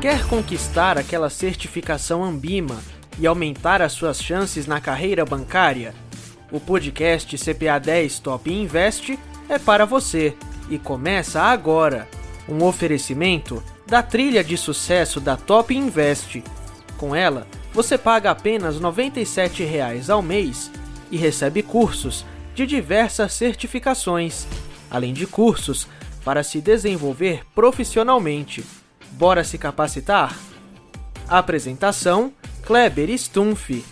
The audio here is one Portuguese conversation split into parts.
Quer conquistar aquela certificação Ambima e aumentar as suas chances na carreira bancária? O podcast CPA 10 Top Invest é para você e começa agora. Um oferecimento da trilha de sucesso da Top Invest. Com ela, você paga apenas R$ 97,00 ao mês e recebe cursos de diversas certificações, além de cursos para se desenvolver profissionalmente. Bora se capacitar? Apresentação: Kleber Stumpf.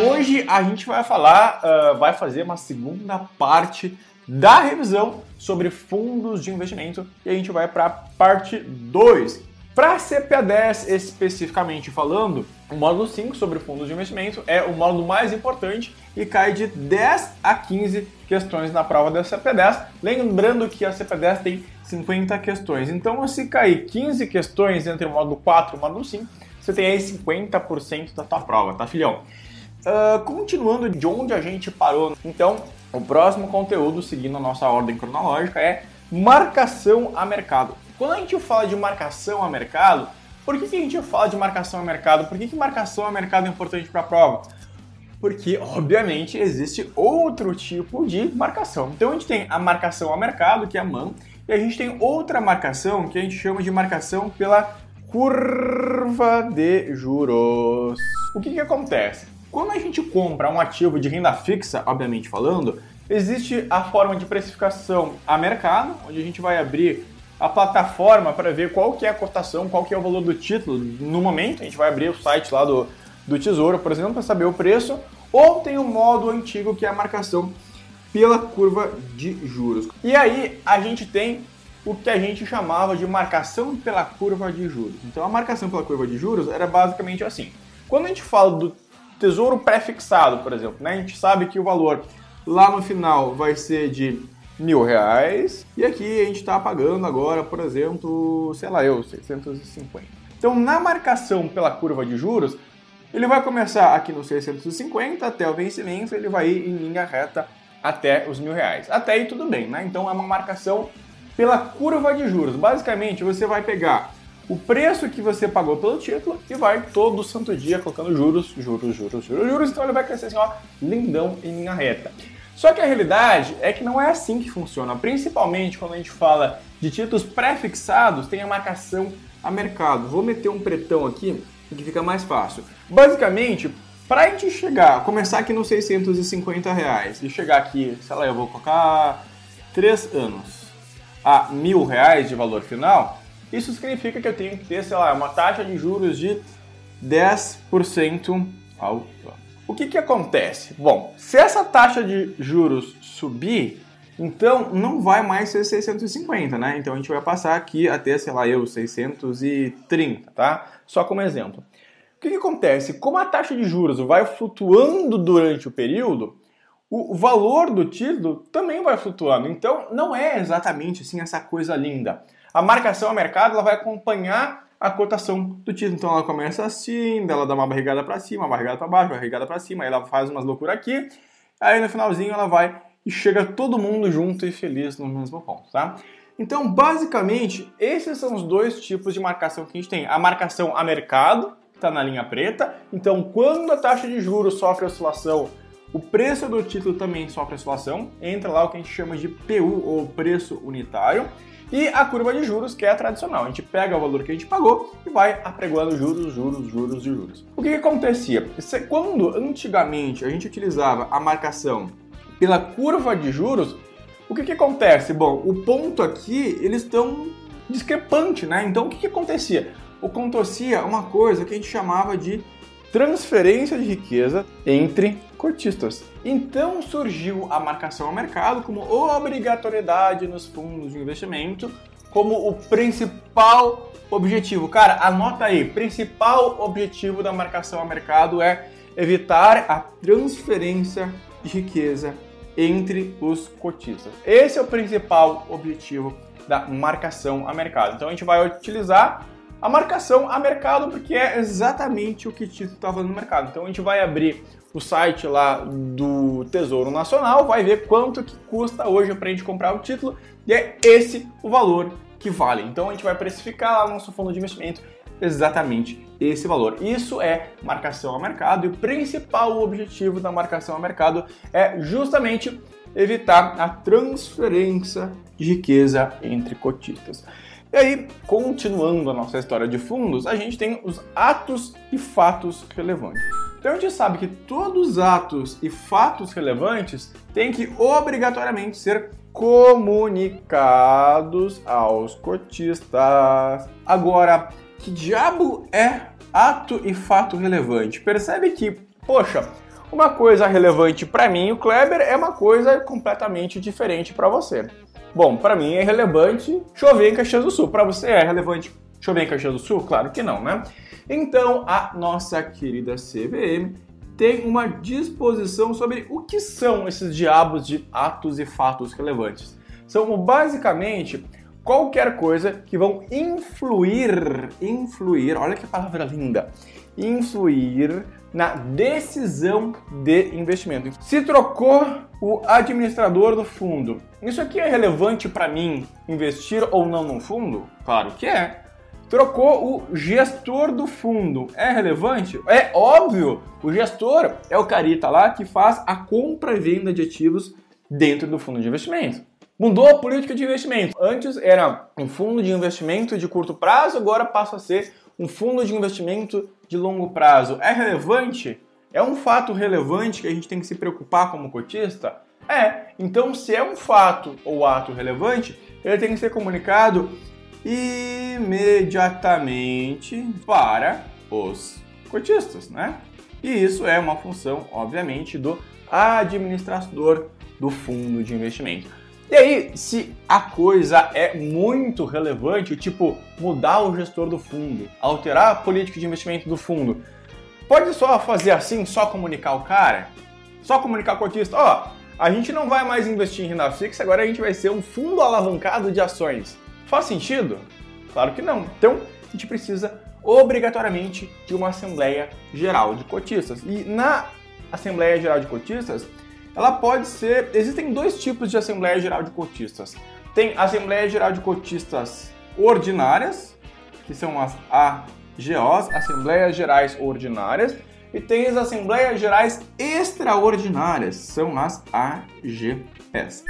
Hoje a gente vai falar, uh, vai fazer uma segunda parte da revisão sobre fundos de investimento e a gente vai para a parte 2, para CPA 10 especificamente falando, o módulo 5 sobre fundos de investimento é o módulo mais importante e cai de 10 a 15 questões na prova da CPA 10. Lembrando que a CPA 10 tem 50 questões. Então, se cair 15 questões entre o módulo 4 e o módulo 5, você tem aí 50% da tua prova, tá, filhão? Uh, continuando de onde a gente parou, então, o próximo conteúdo, seguindo a nossa ordem cronológica, é marcação a mercado. Quando a gente fala de marcação a mercado, por que, que a gente fala de marcação a mercado? Por que, que marcação a mercado é importante para a prova? Porque, obviamente, existe outro tipo de marcação. Então, a gente tem a marcação a mercado, que é a MAN, e a gente tem outra marcação que a gente chama de marcação pela curva de juros. O que, que acontece? Quando a gente compra um ativo de renda fixa, obviamente falando, existe a forma de precificação a mercado, onde a gente vai abrir a plataforma para ver qual que é a cotação, qual que é o valor do título no momento. A gente vai abrir o site lá do, do Tesouro, por exemplo, para saber o preço. Ou tem o modo antigo que é a marcação pela curva de juros. E aí a gente tem o que a gente chamava de marcação pela curva de juros. Então a marcação pela curva de juros era basicamente assim. Quando a gente fala do tesouro pré-fixado, por exemplo, né, a gente sabe que o valor lá no final vai ser de mil reais. E aqui a gente está pagando agora, por exemplo, sei lá eu, 650. Então, na marcação pela curva de juros, ele vai começar aqui no 650 até o vencimento, ele vai ir em linha reta até os mil reais. Até aí tudo bem, né? Então é uma marcação pela curva de juros. Basicamente, você vai pegar o preço que você pagou pelo título e vai todo santo dia colocando juros, juros, juros, juros, juros. Então ele vai crescer assim, ó, lindão em linha reta. Só que a realidade é que não é assim que funciona, principalmente quando a gente fala de títulos pré-fixados, tem a marcação a mercado. Vou meter um pretão aqui que fica mais fácil. Basicamente, para a gente chegar, começar aqui nos 650 reais e chegar aqui, sei lá, eu vou colocar 3 anos a mil reais de valor final, isso significa que eu tenho que ter, sei lá, uma taxa de juros de 10% ao ano. O que, que acontece? Bom, se essa taxa de juros subir, então não vai mais ser 650, né? Então a gente vai passar aqui até, sei lá, eu, 630, tá? Só como exemplo. O que, que acontece? Como a taxa de juros vai flutuando durante o período, o valor do título também vai flutuando. Então não é exatamente assim essa coisa linda. A marcação a mercado ela vai acompanhar a cotação do título. Então ela começa assim, ela dá uma barrigada para cima, uma barrigada para baixo, uma barrigada para cima, aí ela faz umas loucuras aqui, aí no finalzinho ela vai e chega todo mundo junto e feliz no mesmo ponto, tá? Então, basicamente, esses são os dois tipos de marcação que a gente tem. A marcação a mercado, que está na linha preta. Então, quando a taxa de juros sofre oscilação, o preço do título também sofre oscilação. Entra lá o que a gente chama de PU, ou preço unitário. E a curva de juros, que é a tradicional. A gente pega o valor que a gente pagou e vai apregoando juros, juros, juros e juros. O que, que acontecia? Quando antigamente a gente utilizava a marcação pela curva de juros, o que, que acontece? Bom, o ponto aqui, eles estão discrepante, né? Então o que, que acontecia? Acontecia uma coisa que a gente chamava de transferência de riqueza entre cotistas. Então surgiu a marcação ao mercado como obrigatoriedade nos fundos de investimento como o principal objetivo. Cara, anota aí, principal objetivo da marcação ao mercado é evitar a transferência de riqueza entre os cotistas. Esse é o principal objetivo da marcação a mercado. Então a gente vai utilizar a marcação a mercado, porque é exatamente o que o título está fazendo no mercado. Então a gente vai abrir o site lá do Tesouro Nacional, vai ver quanto que custa hoje para a gente comprar o título e é esse o valor que vale. Então a gente vai precificar lá no nosso fundo de investimento exatamente esse valor. Isso é marcação a mercado e o principal objetivo da marcação a mercado é justamente evitar a transferência de riqueza entre cotistas. E aí, continuando a nossa história de fundos, a gente tem os atos e fatos relevantes. Então a gente sabe que todos os atos e fatos relevantes têm que obrigatoriamente ser comunicados aos cotistas. Agora, que diabo é ato e fato relevante? Percebe que, poxa, uma coisa relevante para mim, o Kleber, é uma coisa completamente diferente para você. Bom, para mim é relevante chover em Caxias do Sul. Para você é relevante chover em Caxias do Sul? Claro que não, né? Então, a nossa querida CVM tem uma disposição sobre o que são esses diabos de atos e fatos relevantes. São basicamente qualquer coisa que vão influir, influir, olha que palavra linda, influir na decisão de investimento. Se trocou o administrador do fundo, isso aqui é relevante para mim investir ou não no fundo? Claro que é. Trocou o gestor do fundo. É relevante? É óbvio. O gestor é o carita lá que faz a compra e venda de ativos dentro do fundo de investimento. Mudou a política de investimento. Antes era um fundo de investimento de curto prazo, agora passa a ser um fundo de investimento de longo prazo. É relevante? É um fato relevante que a gente tem que se preocupar como cotista? É. Então, se é um fato ou ato relevante, ele tem que ser comunicado imediatamente para os cotistas, né? E isso é uma função, obviamente, do administrador do fundo de investimento. E aí, se a coisa é muito relevante, tipo mudar o gestor do fundo, alterar a política de investimento do fundo, pode só fazer assim, só comunicar o cara? Só comunicar o cotista, ó, oh, a gente não vai mais investir em renda fixa, agora a gente vai ser um fundo alavancado de ações. Faz sentido? Claro que não. Então, a gente precisa obrigatoriamente de uma Assembleia Geral de Cotistas. E na Assembleia Geral de Cotistas, ela pode ser. Existem dois tipos de Assembleia Geral de Cotistas. Tem Assembleia Geral de Cotistas ordinárias, que são as AGOs, Assembleias Gerais Ordinárias, e tem as Assembleias Gerais Extraordinárias, são as AGS.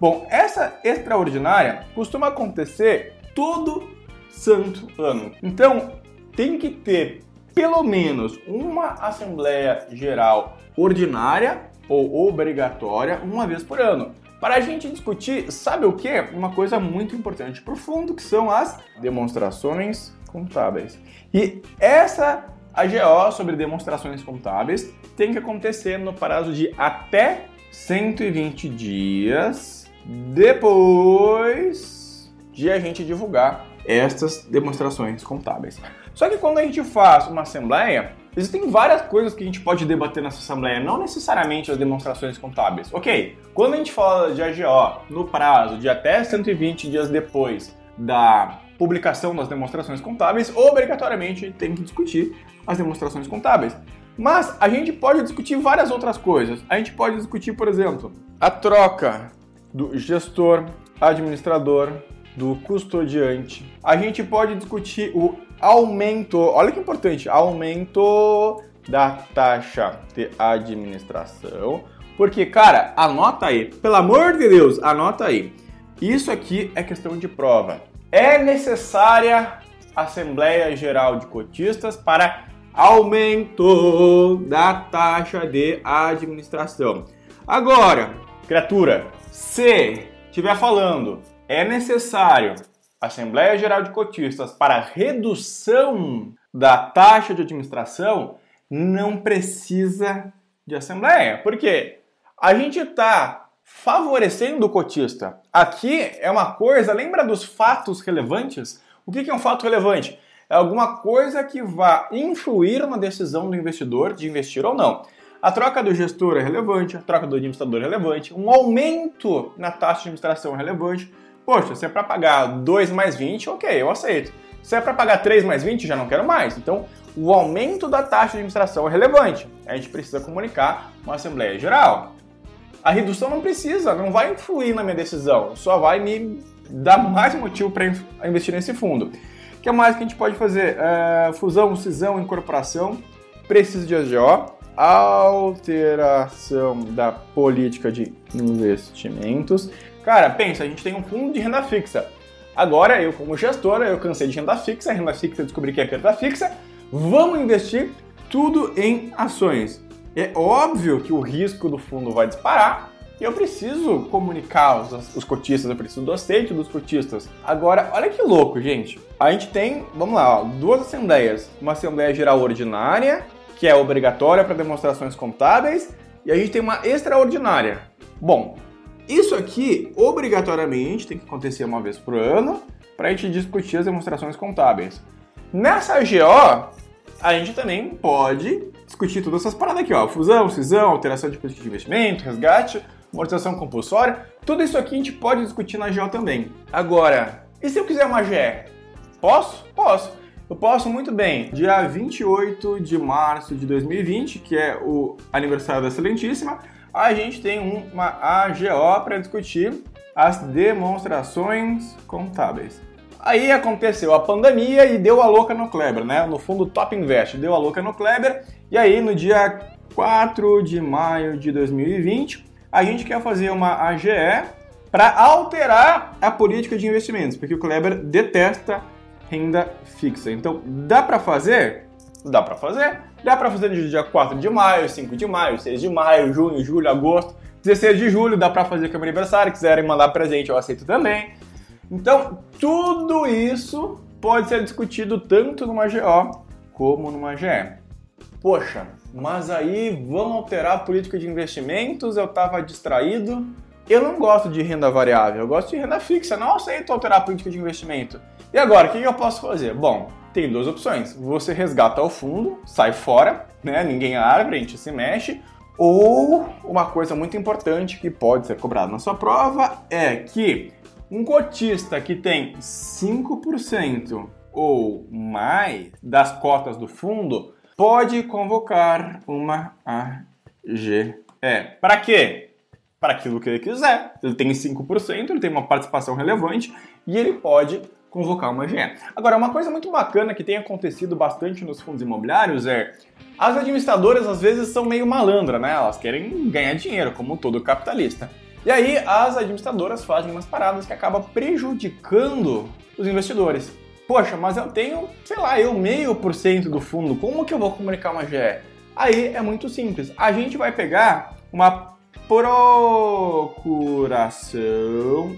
Bom, essa extraordinária costuma acontecer todo santo ano. Então, tem que ter pelo menos uma Assembleia Geral Ordinária ou obrigatória uma vez por ano. Para a gente discutir, sabe o que? Uma coisa muito importante para o fundo, que são as demonstrações contábeis. E essa AGO sobre demonstrações contábeis tem que acontecer no prazo de até 120 dias depois de a gente divulgar estas demonstrações contábeis. Só que quando a gente faz uma assembleia, existem várias coisas que a gente pode debater nessa assembleia, não necessariamente as demonstrações contábeis. Ok, quando a gente fala de AGO no prazo de até 120 dias depois da publicação das demonstrações contábeis, obrigatoriamente tem que discutir as demonstrações contábeis. Mas a gente pode discutir várias outras coisas. A gente pode discutir, por exemplo, a troca do gestor, administrador, do custodiante. A gente pode discutir o aumento, olha que importante, aumento da taxa de administração. Porque, cara, anota aí, pelo amor de Deus, anota aí. Isso aqui é questão de prova. É necessária Assembleia Geral de Cotistas para aumento da taxa de administração. Agora, criatura, se estiver falando é necessário Assembleia Geral de Cotistas para redução da taxa de administração, não precisa de assembleia. Por quê? A gente está favorecendo o cotista. Aqui é uma coisa, lembra dos fatos relevantes? O que é um fato relevante? É alguma coisa que vá influir na decisão do investidor de investir ou não. A troca do gestor é relevante, a troca do administrador é relevante, um aumento na taxa de administração é relevante, Poxa, se é para pagar 2 mais 20, ok, eu aceito. Se é para pagar 3 mais 20, já não quero mais. Então, o aumento da taxa de administração é relevante. A gente precisa comunicar uma Assembleia Geral. A redução não precisa, não vai influir na minha decisão, só vai me dar mais motivo para investir nesse fundo. O que mais que a gente pode fazer? É, fusão, cisão, incorporação, precisa de AGO, alteração da política de investimentos. Cara, pensa, a gente tem um fundo de renda fixa. Agora, eu como gestora, eu cansei de renda fixa, renda fixa descobri que é renda fixa, vamos investir tudo em ações. É óbvio que o risco do fundo vai disparar, e eu preciso comunicar os, os cotistas, eu preciso do aceito dos cotistas. Agora, olha que louco, gente. A gente tem, vamos lá, ó, duas assembleias. Uma Assembleia Geral Ordinária, que é obrigatória para demonstrações contábeis, e a gente tem uma extraordinária. Bom, isso aqui obrigatoriamente tem que acontecer uma vez por ano para a gente discutir as demonstrações contábeis. Nessa GO, a gente também pode discutir todas essas paradas aqui, ó. Fusão, cisão, alteração de política de investimento, resgate, amortização compulsória. Tudo isso aqui a gente pode discutir na GO também. Agora, e se eu quiser uma GE? Posso? Posso. Eu posso muito bem. Dia 28 de março de 2020, que é o aniversário da Excelentíssima, a gente tem uma AGO para discutir as demonstrações contábeis. Aí aconteceu a pandemia e deu a louca no Kleber, né? No fundo Top Invest deu a louca no Kleber. E aí no dia 4 de maio de 2020, a gente quer fazer uma AGE para alterar a política de investimentos, porque o Kleber detesta renda fixa. Então, dá para fazer? Dá para fazer. Dá para fazer no dia 4 de maio, 5 de maio, 6 de maio, junho, julho, agosto, 16 de julho, dá para fazer com o meu aniversário, quiserem mandar presente, eu aceito também. Então, tudo isso pode ser discutido tanto numa GO como numa GE. Poxa, mas aí vão alterar a política de investimentos, eu estava distraído. Eu não gosto de renda variável, eu gosto de renda fixa, não aceito alterar a política de investimento. E agora, o que eu posso fazer? Bom, tem duas opções. Você resgata o fundo, sai fora, né? Ninguém abre, a gente se mexe. Ou uma coisa muito importante que pode ser cobrada na sua prova é que um cotista que tem 5% ou mais das cotas do fundo pode convocar uma AGE. Para quê? Para aquilo que ele quiser. Ele tem 5%, ele tem uma participação relevante e ele pode convocar uma AGE. Agora, uma coisa muito bacana que tem acontecido bastante nos fundos imobiliários é as administradoras às vezes são meio malandras, né? Elas querem ganhar dinheiro, como todo capitalista. E aí as administradoras fazem umas paradas que acabam prejudicando os investidores. Poxa, mas eu tenho, sei lá, eu meio por cento do fundo, como que eu vou comunicar uma GE? Aí é muito simples. A gente vai pegar uma procuração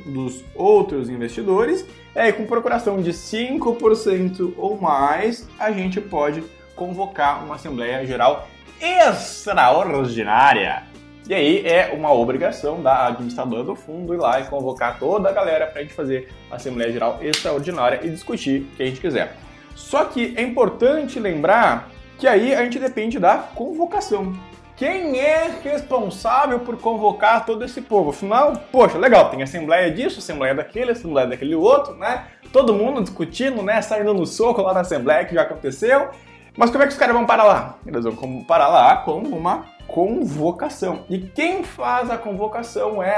dos outros investidores, e aí com procuração de 5% ou mais, a gente pode convocar uma Assembleia Geral extraordinária. E aí é uma obrigação da administradora do fundo ir lá e convocar toda a galera para a gente fazer a Assembleia Geral Extraordinária e discutir o que a gente quiser. Só que é importante lembrar que aí a gente depende da convocação. Quem é responsável por convocar todo esse povo? Afinal, poxa, legal, tem assembleia disso, assembleia daquele, assembleia daquele outro, né? Todo mundo discutindo, né? Saindo no soco lá na assembleia que já aconteceu. Mas como é que os caras vão parar lá? Eles vão parar lá com uma convocação. E quem faz a convocação é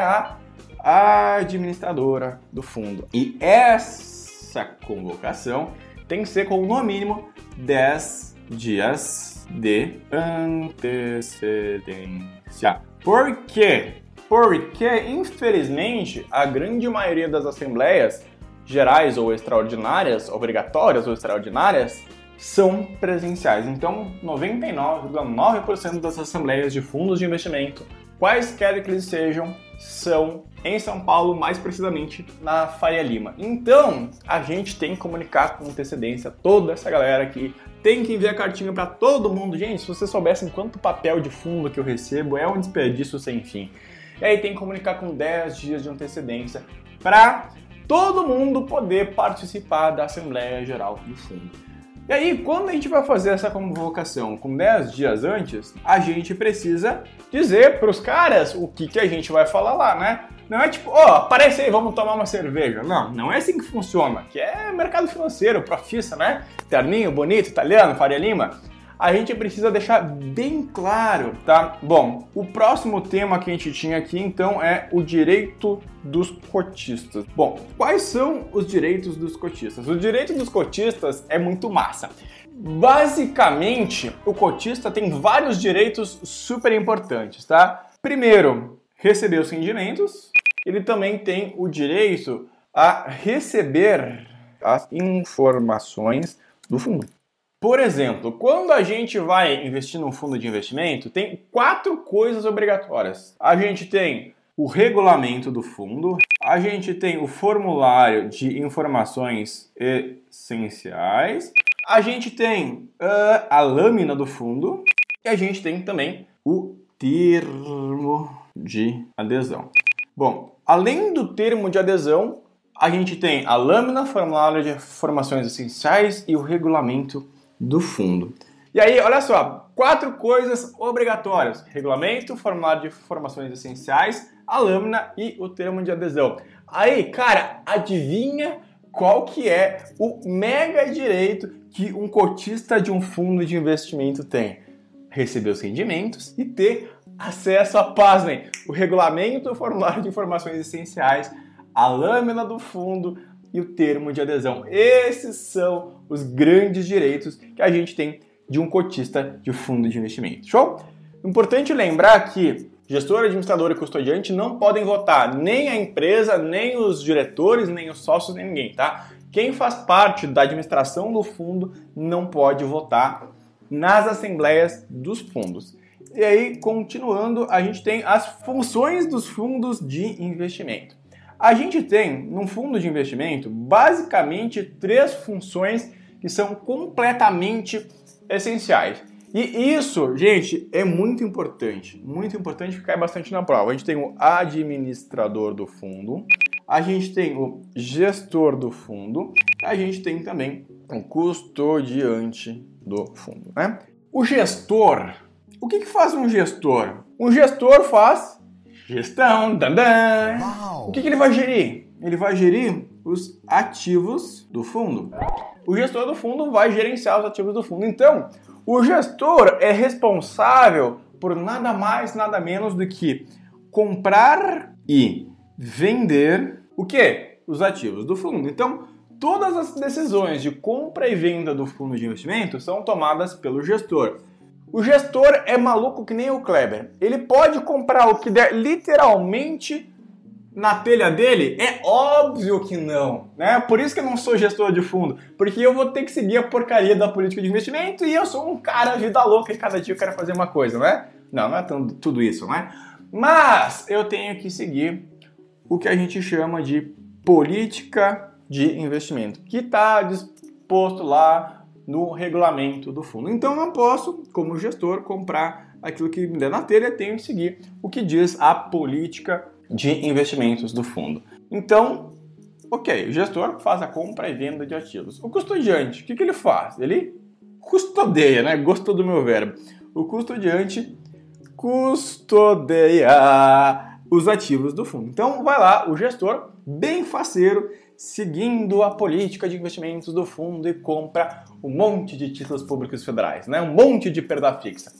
a administradora do fundo. E essa convocação tem que ser com no mínimo 10 dias de antecedência. Por quê? Porque, infelizmente, a grande maioria das assembleias gerais ou extraordinárias, obrigatórias ou extraordinárias, são presenciais. Então, 99,9% das assembleias de fundos de investimento, quaisquer que eles sejam, são em São Paulo, mais precisamente na Faria Lima. Então, a gente tem que comunicar com antecedência toda essa galera aqui. Tem que enviar cartinha para todo mundo. Gente, se vocês soubessem quanto papel de fundo que eu recebo, é um desperdício sem fim. E aí tem que comunicar com 10 dias de antecedência para todo mundo poder participar da Assembleia Geral do Fundo. E aí, quando a gente vai fazer essa convocação com 10 dias antes, a gente precisa dizer para os caras o que, que a gente vai falar lá, né? Não é tipo, ó, oh, aparece aí, vamos tomar uma cerveja. Não, não é assim que funciona. Que é mercado financeiro, profissa, né? Terninho, bonito, italiano, Faria Lima a gente precisa deixar bem claro, tá? Bom, o próximo tema que a gente tinha aqui então é o direito dos cotistas. Bom, quais são os direitos dos cotistas? O direito dos cotistas é muito massa. Basicamente, o cotista tem vários direitos super importantes, tá? Primeiro, receber os rendimentos. Ele também tem o direito a receber as informações do fundo. Por exemplo, quando a gente vai investir num fundo de investimento, tem quatro coisas obrigatórias. A gente tem o regulamento do fundo, a gente tem o formulário de informações essenciais, a gente tem uh, a lâmina do fundo e a gente tem também o termo de adesão. Bom, além do termo de adesão, a gente tem a lâmina, formulário de informações essenciais e o regulamento do fundo. E aí, olha só, quatro coisas obrigatórias: regulamento, formulário de informações essenciais, a lâmina e o termo de adesão. Aí, cara, adivinha qual que é o mega direito que um cotista de um fundo de investimento tem? Receber os rendimentos e ter acesso a, pasmem, o regulamento, o formulário de informações essenciais, a lâmina do fundo, e o termo de adesão. Esses são os grandes direitos que a gente tem de um cotista de fundo de investimento. Show? Importante lembrar que gestor, administrador e custodiante não podem votar nem a empresa, nem os diretores, nem os sócios, nem ninguém, tá? Quem faz parte da administração do fundo não pode votar nas assembleias dos fundos. E aí, continuando, a gente tem as funções dos fundos de investimento. A gente tem, num fundo de investimento, basicamente três funções que são completamente essenciais. E isso, gente, é muito importante. Muito importante cai bastante na prova. A gente tem o administrador do fundo, a gente tem o gestor do fundo, a gente tem também o custodiante do fundo. Né? O gestor, o que, que faz um gestor? Um gestor faz Gestão, dandan. O que, que ele vai gerir? Ele vai gerir os ativos do fundo. O gestor do fundo vai gerenciar os ativos do fundo. Então, o gestor é responsável por nada mais, nada menos do que comprar e vender o que? Os ativos do fundo. Então, todas as decisões de compra e venda do fundo de investimento são tomadas pelo gestor. O gestor é maluco que nem o Kleber. Ele pode comprar o que der literalmente na telha dele? É óbvio que não, né? Por isso que eu não sou gestor de fundo, porque eu vou ter que seguir a porcaria da política de investimento e eu sou um cara vida louca e cada dia eu quero fazer uma coisa, né? Não, não é tudo isso, né? Mas eu tenho que seguir o que a gente chama de política de investimento, que está disposto lá no regulamento do fundo. Então não posso, como gestor, comprar aquilo que me der na telha, tenho que seguir o que diz a política de investimentos do fundo. Então, ok, o gestor faz a compra e venda de ativos. O custodiante, o que, que ele faz? Ele custodeia, né? Gostou do meu verbo. O custodiante custodeia os ativos do fundo. Então vai lá, o gestor, bem faceiro, seguindo a política de investimentos do fundo e compra um monte de títulos públicos federais, né? um monte de perda fixa.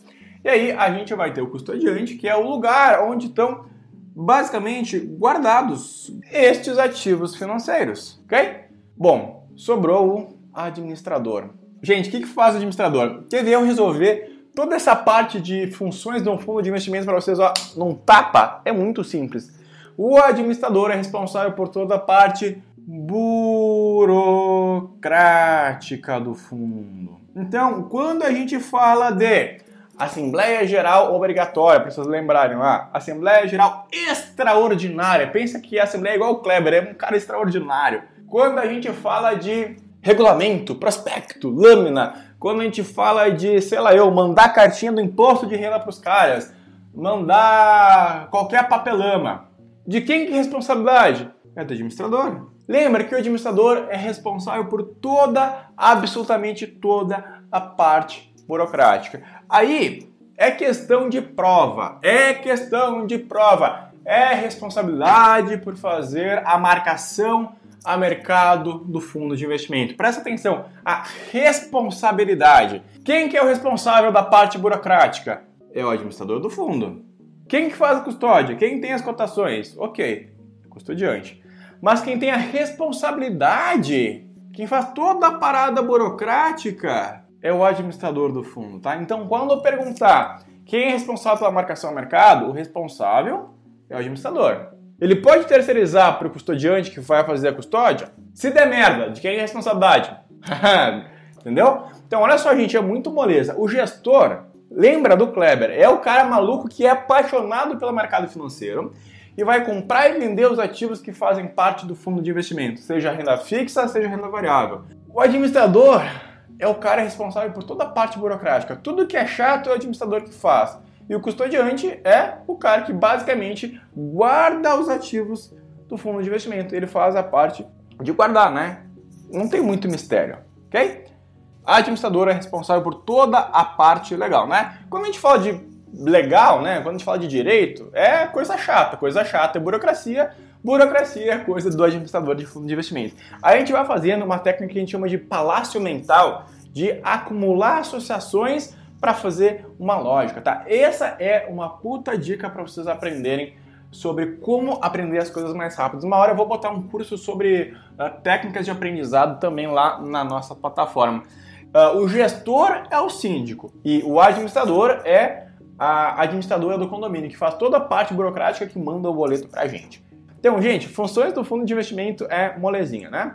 E aí a gente vai ter o custodiante, que é o lugar onde estão basicamente guardados estes ativos financeiros, ok? Bom, sobrou o administrador. Gente, o que, que faz o administrador? Deveriam resolver toda essa parte de funções de um fundo de investimento para vocês ó, num tapa. É muito simples. O administrador é responsável por toda a parte burocrática do fundo. Então, quando a gente fala de Assembleia Geral obrigatória, para vocês lembrarem lá, Assembleia Geral extraordinária, pensa que a Assembleia é igual o Kleber, é um cara extraordinário. Quando a gente fala de regulamento, prospecto, lâmina, quando a gente fala de, sei lá, eu mandar cartinha do imposto de renda para os caras, mandar qualquer papelama, de quem que é responsabilidade? É do administrador. Lembra que o administrador é responsável por toda, absolutamente toda a parte burocrática. Aí é questão de prova, é questão de prova, é responsabilidade por fazer a marcação a mercado do fundo de investimento. Presta atenção, a responsabilidade. Quem que é o responsável da parte burocrática? É o administrador do fundo. Quem que faz a custódia? Quem tem as cotações? Ok, custodiante. Mas quem tem a responsabilidade, quem faz toda a parada burocrática, é o administrador do fundo, tá? Então, quando eu perguntar quem é responsável pela marcação ao mercado, o responsável é o administrador. Ele pode terceirizar para o custodiante que vai fazer a custódia? Se der merda, de quem é a responsabilidade? Entendeu? Então, olha só, gente, é muito moleza. O gestor, lembra do Kleber, é o cara maluco que é apaixonado pelo mercado financeiro e vai comprar e vender os ativos que fazem parte do fundo de investimento, seja renda fixa, seja renda variável. O administrador é o cara responsável por toda a parte burocrática. Tudo que é chato é o administrador que faz. E o custodiante é o cara que basicamente guarda os ativos do fundo de investimento. Ele faz a parte de guardar, né? Não tem muito mistério, ok? A administradora é responsável por toda a parte legal, né? Quando a gente fala de legal, né? Quando a gente fala de direito, é coisa chata. Coisa chata é burocracia. Burocracia é coisa do administrador de fundo de investimento. Aí a gente vai fazendo uma técnica que a gente chama de palácio mental, de acumular associações para fazer uma lógica, tá? Essa é uma puta dica para vocês aprenderem sobre como aprender as coisas mais rápido. Uma hora eu vou botar um curso sobre uh, técnicas de aprendizado também lá na nossa plataforma. Uh, o gestor é o síndico e o administrador é a administradora do condomínio, que faz toda a parte burocrática que manda o boleto pra gente. Então, gente, funções do fundo de investimento é molezinha, né?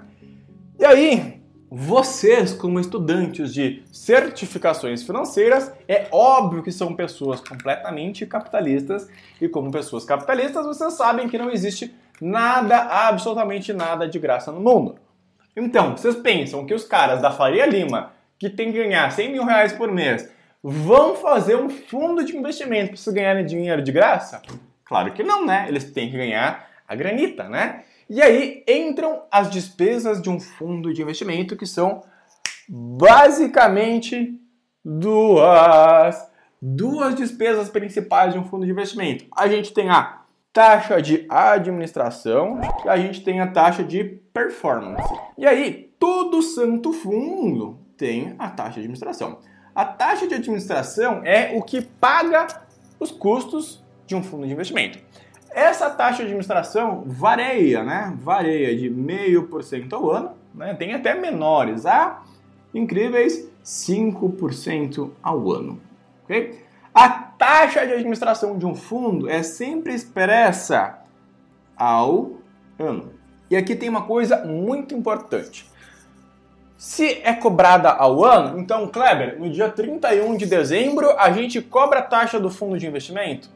E aí, vocês, como estudantes de certificações financeiras, é óbvio que são pessoas completamente capitalistas e, como pessoas capitalistas, vocês sabem que não existe nada, absolutamente nada de graça no mundo. Então, vocês pensam que os caras da Faria Lima, que tem que ganhar 100 mil reais por mês, vão fazer um fundo de investimento para vocês ganharem dinheiro de graça? Claro que não, né? Eles têm que ganhar a granita, né? E aí entram as despesas de um fundo de investimento, que são basicamente duas. Duas despesas principais de um fundo de investimento. A gente tem a taxa de administração e a gente tem a taxa de performance. E aí, todo santo fundo tem a taxa de administração. A taxa de administração é o que paga os custos de um fundo de investimento. Essa taxa de administração varia, né? Varia de 0,5% ao ano, né? Tem até menores, a incríveis 5% ao ano, ok? A taxa de administração de um fundo é sempre expressa ao ano. E aqui tem uma coisa muito importante. Se é cobrada ao ano, então, Kleber, no dia 31 de dezembro a gente cobra a taxa do fundo de investimento?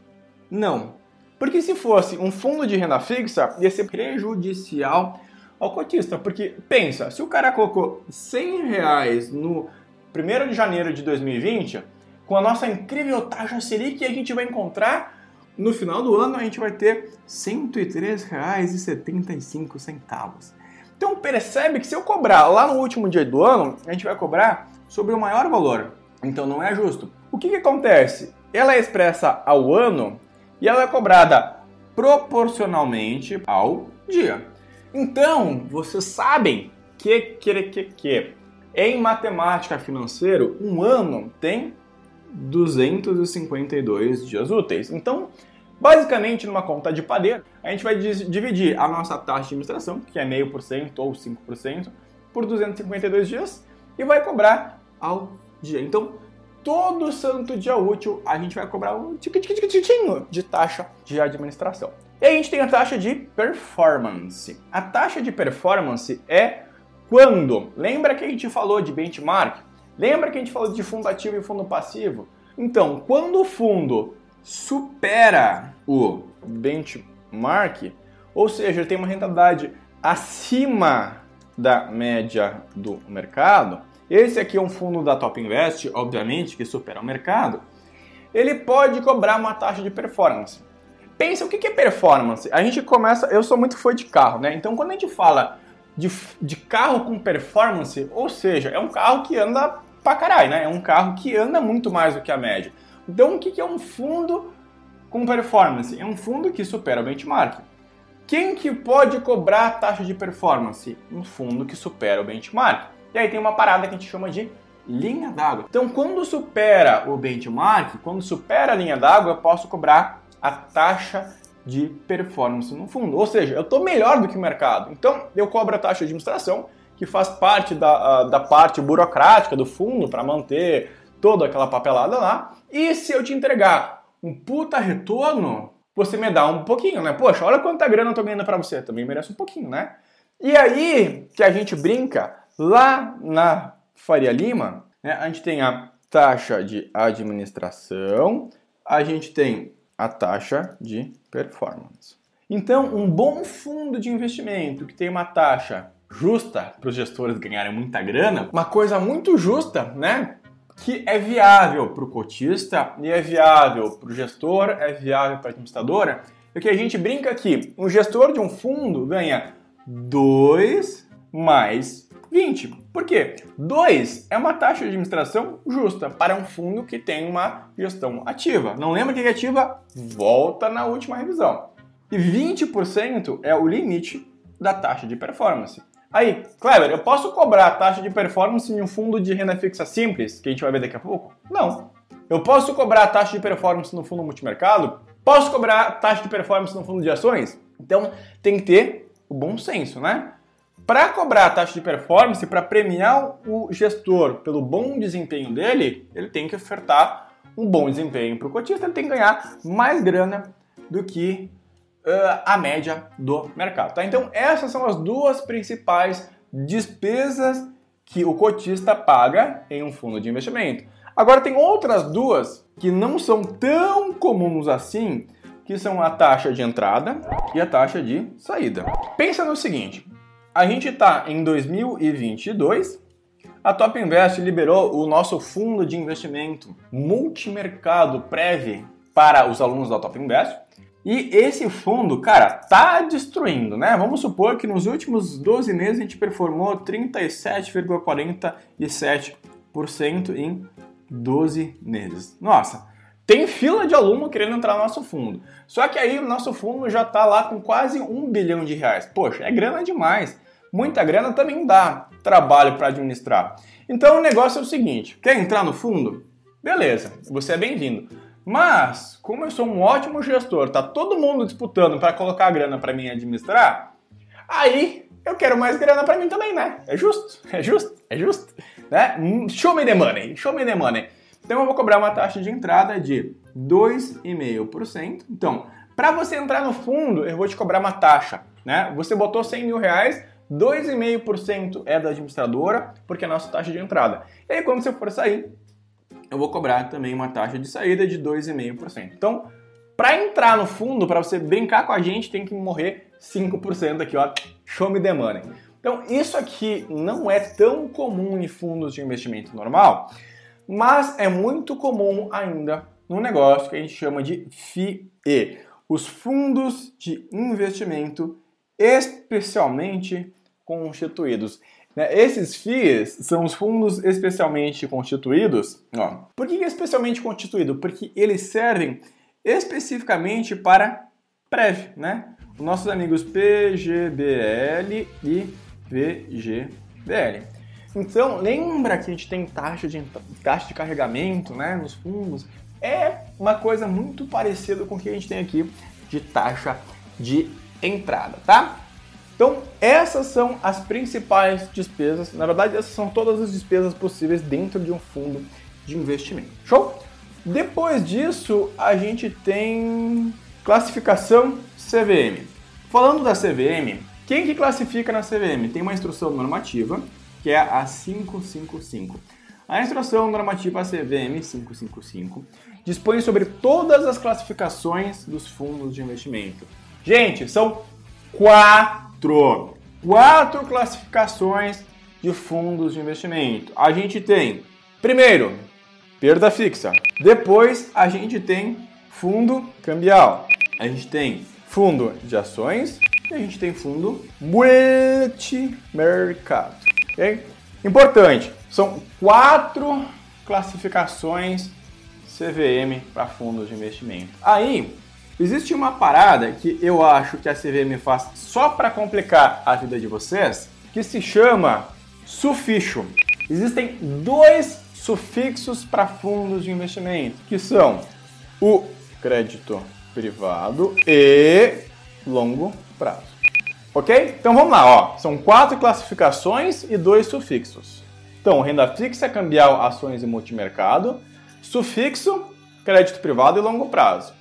Não. Porque se fosse um fundo de renda fixa, ia ser prejudicial ao cotista. Porque pensa, se o cara colocou 100 reais no 1 de janeiro de 2020, com a nossa incrível taxa Selic, a gente vai encontrar no final do ano a gente vai ter R$ 103,75. Então percebe que se eu cobrar lá no último dia do ano, a gente vai cobrar sobre o maior valor. Então não é justo. O que, que acontece? Ela é expressa ao ano e ela é cobrada proporcionalmente ao dia. Então, vocês sabem que, que, que, que em matemática financeira, um ano tem 252 dias úteis. Então, basicamente, numa conta de padeiro, a gente vai dividir a nossa taxa de administração, que é 0,5% ou 5%, por 252 dias e vai cobrar ao dia. Então, todo santo dia útil a gente vai cobrar um tiquitinho de taxa de administração. E a gente tem a taxa de performance. A taxa de performance é quando, lembra que a gente falou de benchmark? Lembra que a gente falou de fundo ativo e fundo passivo? Então, quando o fundo supera o benchmark, ou seja, tem uma rentabilidade acima da média do mercado, esse aqui é um fundo da Top Invest, obviamente, que supera o mercado. Ele pode cobrar uma taxa de performance. Pensa, o que é performance? A gente começa, eu sou muito fã de carro, né? Então quando a gente fala de, de carro com performance, ou seja, é um carro que anda pra caralho, né? É um carro que anda muito mais do que a média. Então, o que é um fundo com performance? É um fundo que supera o benchmark. Quem que pode cobrar a taxa de performance? Um fundo que supera o benchmark. E aí tem uma parada que a gente chama de linha d'água. Então, quando supera o benchmark, quando supera a linha d'água, eu posso cobrar a taxa de performance no fundo. Ou seja, eu estou melhor do que o mercado. Então, eu cobro a taxa de administração, que faz parte da, da parte burocrática do fundo para manter toda aquela papelada lá. E se eu te entregar um puta retorno, você me dá um pouquinho, né? Poxa, olha quanta grana eu tô ganhando para você. Também merece um pouquinho, né? E aí que a gente brinca lá na Faria Lima, né, a gente tem a taxa de administração, a gente tem a taxa de performance. Então, um bom fundo de investimento que tem uma taxa justa para os gestores ganharem muita grana, uma coisa muito justa, né? Que é viável para o cotista e é viável para o gestor, é viável para a administradora. O que a gente brinca aqui, um gestor de um fundo ganha 2 mais 20. Por quê? 2 é uma taxa de administração justa para um fundo que tem uma gestão ativa. Não lembra que é ativa? Volta na última revisão. E 20% é o limite da taxa de performance. Aí, Kleber, eu posso cobrar a taxa de performance em um fundo de renda fixa simples, que a gente vai ver daqui a pouco? Não. Eu posso cobrar a taxa de performance no fundo multimercado? Posso cobrar a taxa de performance no fundo de ações? Então, tem que ter o bom senso, né? Para cobrar a taxa de performance, para premiar o gestor pelo bom desempenho dele, ele tem que ofertar um bom desempenho para o cotista, ele tem que ganhar mais grana do que uh, a média do mercado. Tá? Então, essas são as duas principais despesas que o cotista paga em um fundo de investimento. Agora, tem outras duas que não são tão comuns assim, que são a taxa de entrada e a taxa de saída. Pensa no seguinte: a gente está em 2022. A Top Invest liberou o nosso fundo de investimento multimercado Prev para os alunos da Top Invest. E esse fundo, cara, tá destruindo, né? Vamos supor que nos últimos 12 meses a gente performou 37,47% em 12 meses. Nossa, tem fila de aluno querendo entrar no nosso fundo. Só que aí o nosso fundo já está lá com quase um bilhão de reais. Poxa, é grana demais. Muita grana também dá trabalho para administrar. Então o negócio é o seguinte: quer entrar no fundo? Beleza, você é bem-vindo. Mas, como eu sou um ótimo gestor, tá todo mundo disputando para colocar a grana para mim administrar, aí eu quero mais grana para mim também, né? É justo, é justo, é justo, né? Hum, show me the money, show me the money. Então eu vou cobrar uma taxa de entrada de 2,5%. Então, para você entrar no fundo, eu vou te cobrar uma taxa, né? Você botou 100 mil reais, 2,5% é da administradora, porque é a nossa taxa de entrada. E aí, quando você for sair, eu vou cobrar também uma taxa de saída de 2,5%. Então, para entrar no fundo, para você brincar com a gente, tem que morrer 5% aqui, ó. Show me the money. Então, isso aqui não é tão comum em fundos de investimento normal, mas é muito comum ainda no negócio que a gente chama de FIE, os fundos de investimento especialmente constituídos. Né, esses FIIs são os fundos especialmente constituídos. Ó. Por que especialmente constituído? Porque eles servem especificamente para PREV, né? Os nossos amigos PGBL e VGBL. Então, lembra que a gente tem taxa de, taxa de carregamento né, nos fundos? É uma coisa muito parecida com o que a gente tem aqui de taxa de entrada, tá? Então, essas são as principais despesas. Na verdade, essas são todas as despesas possíveis dentro de um fundo de investimento. Show? Depois disso, a gente tem classificação CVM. Falando da CVM, quem que classifica na CVM? Tem uma instrução normativa, que é a 555. A instrução normativa CVM 555 dispõe sobre todas as classificações dos fundos de investimento. Gente, são quatro, quatro classificações de fundos de investimento. A gente tem, primeiro, perda fixa. Depois, a gente tem fundo cambial. A gente tem fundo de ações, e a gente tem fundo multimercado. Okay? Importante, são quatro classificações CVM para fundos de investimento. Aí, existe uma parada que eu acho que a CVM faz só para complicar a vida de vocês, que se chama sufixo. Existem dois sufixos para fundos de investimento, que são o crédito privado e longo prazo. Ok? Então vamos lá, ó. São quatro classificações e dois sufixos. Então, renda fixa, cambial, ações e multimercado. Sufixo, crédito privado e longo prazo.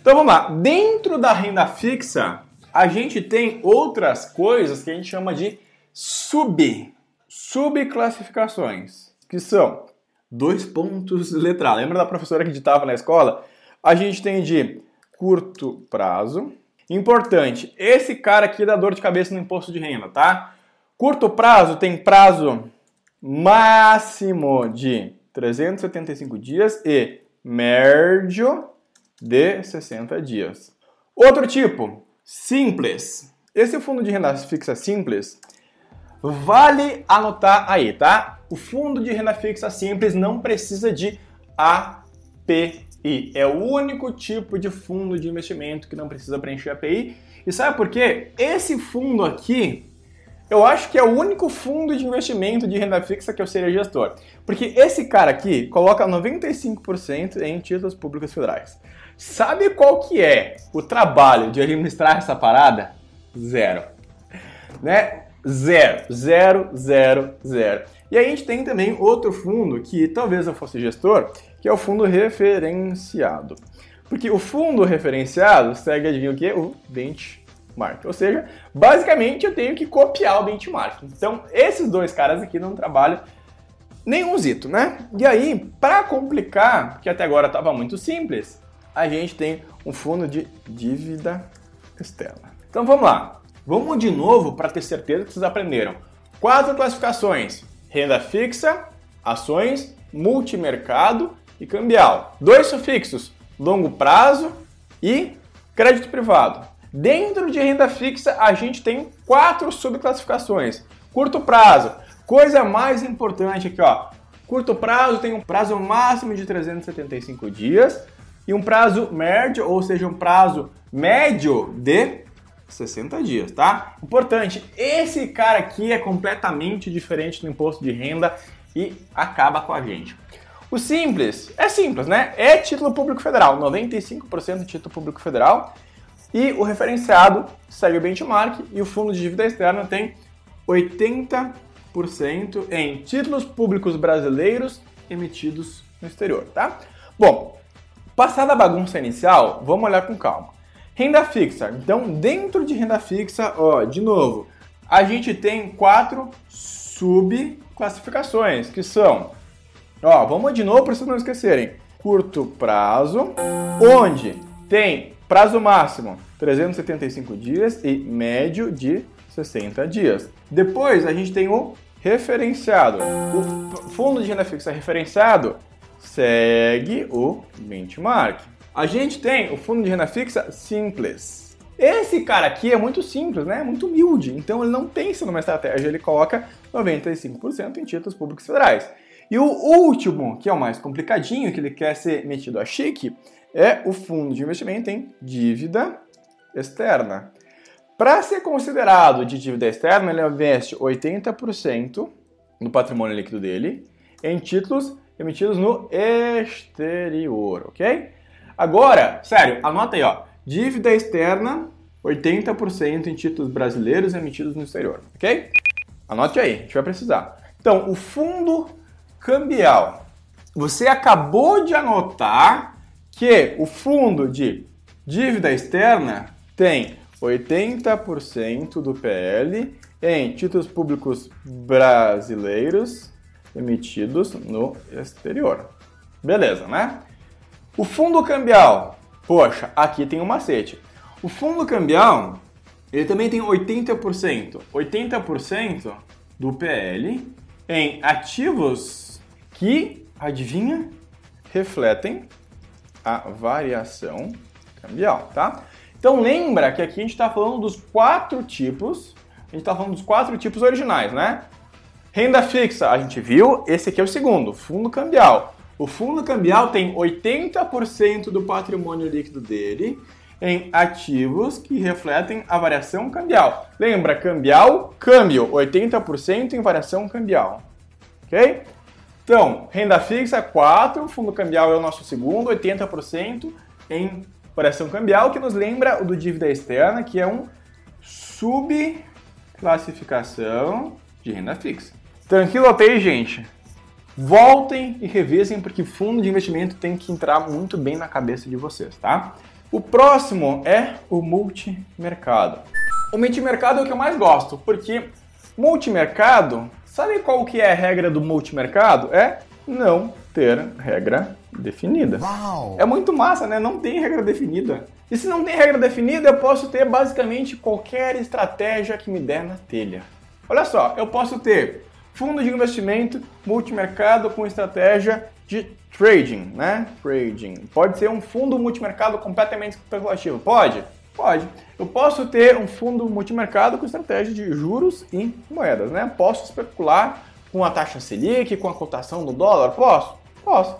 Então vamos lá. Dentro da renda fixa, a gente tem outras coisas que a gente chama de sub, subclassificações, que são dois pontos letra. Lembra da professora que ditava na escola? A gente tem de curto prazo, Importante, esse cara aqui dá dor de cabeça no imposto de renda, tá? Curto prazo tem prazo máximo de 375 dias e médio de 60 dias. Outro tipo, simples. Esse fundo de renda fixa simples vale anotar aí, tá? O fundo de renda fixa simples não precisa de API. É o único tipo de fundo de investimento que não precisa preencher API. E sabe por quê? Esse fundo aqui, eu acho que é o único fundo de investimento de renda fixa que eu seria gestor. Porque esse cara aqui coloca 95% em títulos públicos federais. Sabe qual que é o trabalho de administrar essa parada? Zero. Né? Zero. Zero, zero, zero. E aí a gente tem também outro fundo que talvez eu fosse gestor, que é o fundo referenciado. Porque o fundo referenciado segue, adivinha o que? O benchmark. Ou seja, basicamente eu tenho que copiar o benchmark. Então, esses dois caras aqui não trabalham nenhum zito, né? E aí, para complicar, porque até agora estava muito simples, a gente tem um fundo de dívida externa. Então vamos lá. Vamos de novo para ter certeza que vocês aprenderam. Quatro classificações: renda fixa, ações, multimercado e cambial. Dois sufixos, longo prazo e crédito privado. Dentro de renda fixa, a gente tem quatro subclassificações. Curto prazo, coisa mais importante aqui, ó. Curto prazo tem um prazo máximo de 375 dias e um prazo médio, ou seja, um prazo médio de 60 dias, tá? Importante, esse cara aqui é completamente diferente do imposto de renda e acaba com a gente. O simples é simples, né? É título público federal, 95% de título público federal. E o referenciado segue o benchmark e o fundo de dívida externa tem 80% em títulos públicos brasileiros emitidos no exterior, tá? Bom, passada a bagunça inicial, vamos olhar com calma. Renda fixa. Então, dentro de renda fixa, ó, de novo, a gente tem quatro subclassificações, que são Ó, vamos de novo para vocês não esquecerem. Curto prazo, onde tem prazo máximo 375 dias e médio de 60 dias. Depois a gente tem o referenciado. O fundo de renda fixa referenciado segue o benchmark. A gente tem o fundo de renda fixa simples. Esse cara aqui é muito simples, né? Muito humilde. Então ele não pensa numa estratégia, ele coloca 95% em títulos públicos federais. E o último, que é o mais complicadinho, que ele quer ser metido a chique, é o fundo de investimento em dívida externa. Para ser considerado de dívida externa, ele investe 80% do patrimônio líquido dele em títulos emitidos no exterior, ok? Agora, sério, anota aí, ó. Dívida externa, 80% em títulos brasileiros emitidos no exterior, ok? Anote aí, a gente vai precisar. Então, o fundo cambial. Você acabou de anotar que o fundo de dívida externa tem 80% do PL em títulos públicos brasileiros emitidos no exterior. Beleza, né? O fundo cambial, poxa, aqui tem um macete. O fundo cambial, ele também tem 80%. 80% do PL em ativos que, adivinha, refletem a variação cambial, tá? Então lembra que aqui a gente está falando dos quatro tipos, a gente está falando dos quatro tipos originais, né? Renda fixa, a gente viu, esse aqui é o segundo, fundo cambial. O fundo cambial tem 80% do patrimônio líquido dele em ativos que refletem a variação cambial. Lembra, cambial, câmbio, 80% em variação cambial. Ok? Então, renda fixa 4, fundo cambial é o nosso segundo, 80% em variação cambial, que nos lembra o do dívida externa, que é um subclassificação de renda fixa. Tranquilo até aí, gente? Voltem e revisem, porque fundo de investimento tem que entrar muito bem na cabeça de vocês, tá? O próximo é o multimercado. O multimercado é o que eu mais gosto, porque multimercado, sabe qual que é a regra do multimercado? É não ter regra definida. Uau. É muito massa, né? Não tem regra definida. E se não tem regra definida, eu posso ter basicamente qualquer estratégia que me der na telha. Olha só, eu posso ter fundo de investimento multimercado com estratégia de trading, né? Trading. Pode ser um fundo multimercado completamente especulativo. Pode? Pode. Eu posso ter um fundo multimercado com estratégia de juros e moedas, né? Posso especular com a taxa Selic, com a cotação do dólar? Posso? Posso.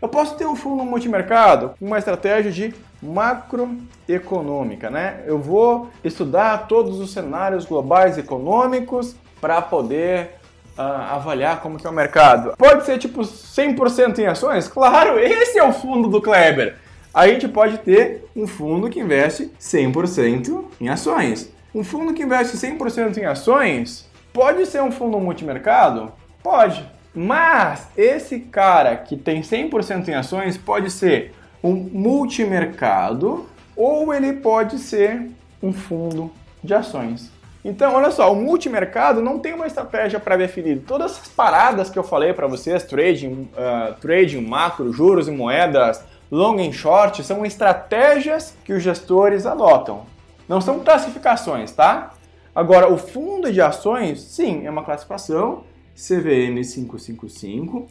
Eu posso ter um fundo multimercado com uma estratégia de macroeconômica, né? Eu vou estudar todos os cenários globais econômicos para poder avaliar como que é o mercado. Pode ser tipo 100% em ações? Claro, esse é o fundo do Kleber. A gente pode ter um fundo que investe 100% em ações. Um fundo que investe 100% em ações pode ser um fundo multimercado? Pode. Mas esse cara que tem 100% em ações pode ser um multimercado ou ele pode ser um fundo de ações. Então, olha só, o multimercado não tem uma estratégia pré-definida. Todas essas paradas que eu falei para vocês, trading, uh, trading, macro, juros e moedas, long e short, são estratégias que os gestores adotam. Não são classificações, tá? Agora, o fundo de ações, sim, é uma classificação CVM 555.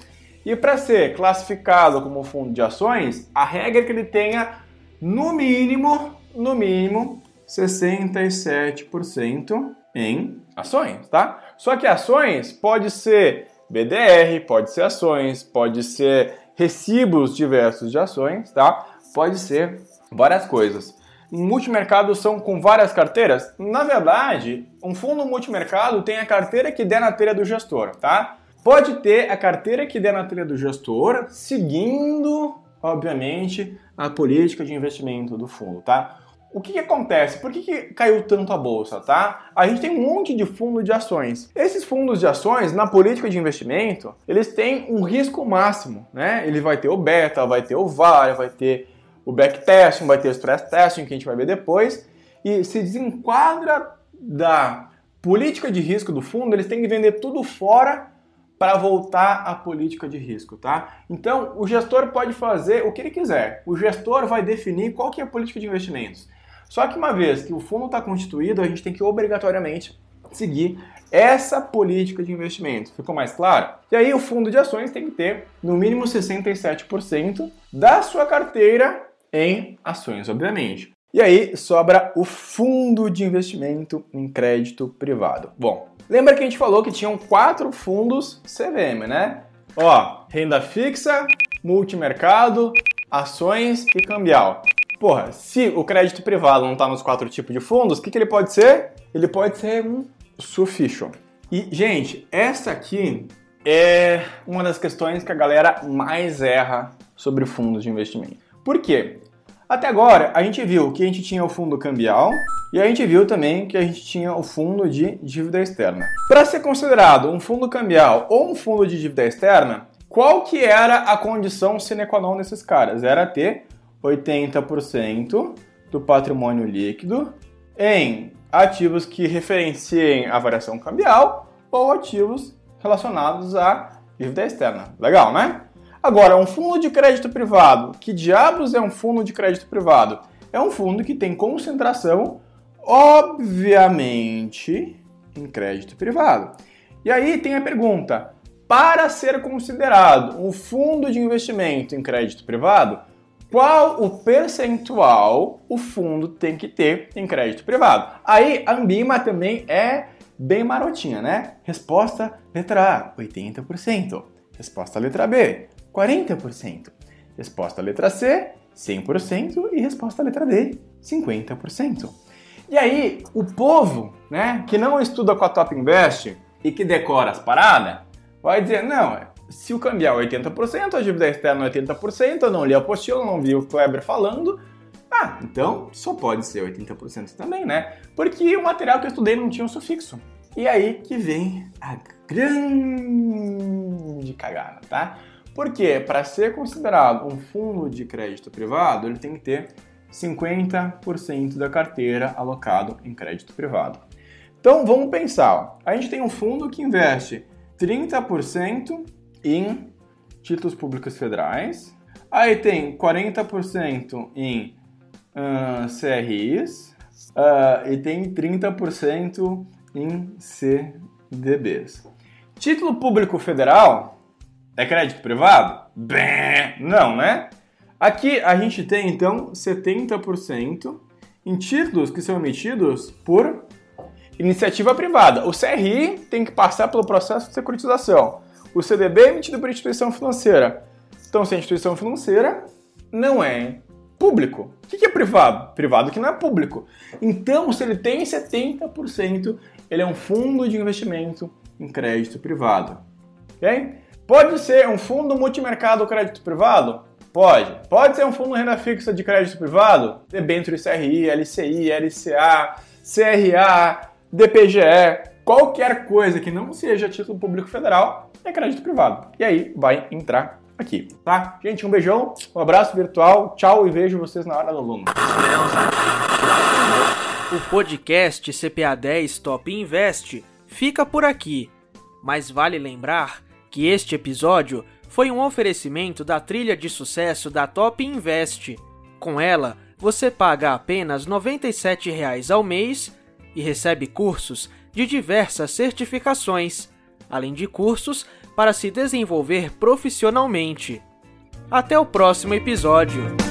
E para ser classificado como fundo de ações, a regra é que ele tenha no mínimo, no mínimo, 67% em ações, tá? Só que ações pode ser BDR, pode ser ações, pode ser recibos diversos de ações, tá? Pode ser várias coisas. Multimercados são com várias carteiras? Na verdade, um fundo multimercado tem a carteira que der na telha do gestor, tá? Pode ter a carteira que der na telha do gestor, seguindo, obviamente, a política de investimento do fundo, tá? O que, que, acontece? Por que, que caiu tanto a bolsa, tá? A gente tem um monte de fundo de ações. Esses fundos de ações, na política de investimento, eles têm um risco máximo, né? Ele vai ter o beta, vai ter o VAR, vai ter o backtesting, vai ter o stress testing, que a gente vai ver depois, e se desenquadra da política de risco do fundo, eles têm que vender tudo fora para voltar à política de risco, tá? Então, o gestor pode fazer o que ele quiser. O gestor vai definir qual que é a política de investimentos. Só que uma vez que o fundo está constituído, a gente tem que obrigatoriamente seguir essa política de investimento. Ficou mais claro? E aí o fundo de ações tem que ter no mínimo 67% da sua carteira em ações, obviamente. E aí sobra o fundo de investimento em crédito privado. Bom, lembra que a gente falou que tinham quatro fundos CVM, né? Ó, renda fixa, multimercado, ações e cambial. Porra, se o crédito privado não está nos quatro tipos de fundos, o que, que ele pode ser? Ele pode ser um sufficient. E, gente, essa aqui é uma das questões que a galera mais erra sobre fundos de investimento. Por quê? Até agora, a gente viu que a gente tinha o fundo cambial e a gente viu também que a gente tinha o fundo de dívida externa. Para ser considerado um fundo cambial ou um fundo de dívida externa, qual que era a condição sine qua non desses caras? Era ter 80% do patrimônio líquido em ativos que referenciem a variação cambial ou ativos relacionados à dívida externa. Legal, né? Agora, um fundo de crédito privado, que diabos é um fundo de crédito privado? É um fundo que tem concentração, obviamente, em crédito privado. E aí tem a pergunta: para ser considerado um fundo de investimento em crédito privado, qual o percentual o fundo tem que ter em crédito privado. Aí a Ambima também é bem marotinha, né? Resposta letra A, 80%. Resposta letra B, 40%. Resposta letra C, 100% e resposta letra D, 50%. E aí, o povo, né, que não estuda com a Top Invest e que decora as paradas, vai dizer, não, se o cambial é 80%, a dívida externa é 80%, eu não li a apostila, não vi o Kleber falando, ah, então só pode ser 80% também, né? Porque o material que eu estudei não tinha um sufixo. E aí que vem a grande cagada, tá? Porque para ser considerado um fundo de crédito privado, ele tem que ter 50% da carteira alocado em crédito privado. Então vamos pensar, ó. a gente tem um fundo que investe 30% em títulos públicos federais, aí tem 40% em uh, CRIs uh, e tem 30% em CDBs. Título público federal é crédito privado? Bem, não, né? Aqui a gente tem então 70% em títulos que são emitidos por iniciativa privada. O CRI tem que passar pelo processo de securitização. O CDB é emitido por instituição financeira. Então, se a instituição financeira não é público. O que é privado? Privado que não é público. Então, se ele tem 70%, ele é um fundo de investimento em crédito privado. Ok? Pode ser um fundo multimercado crédito privado? Pode. Pode ser um fundo renda fixa de crédito privado? Debênture CRI, LCI, LCA, CRA, DPGE, qualquer coisa que não seja título público federal é crédito privado. E aí vai entrar aqui, tá? Gente, um beijão, um abraço virtual, tchau e vejo vocês na hora do aluno. O podcast CPA 10 Top Invest fica por aqui, mas vale lembrar que este episódio foi um oferecimento da trilha de sucesso da Top Invest. Com ela, você paga apenas R$ 97,00 ao mês e recebe cursos de diversas certificações, além de cursos para se desenvolver profissionalmente. Até o próximo episódio!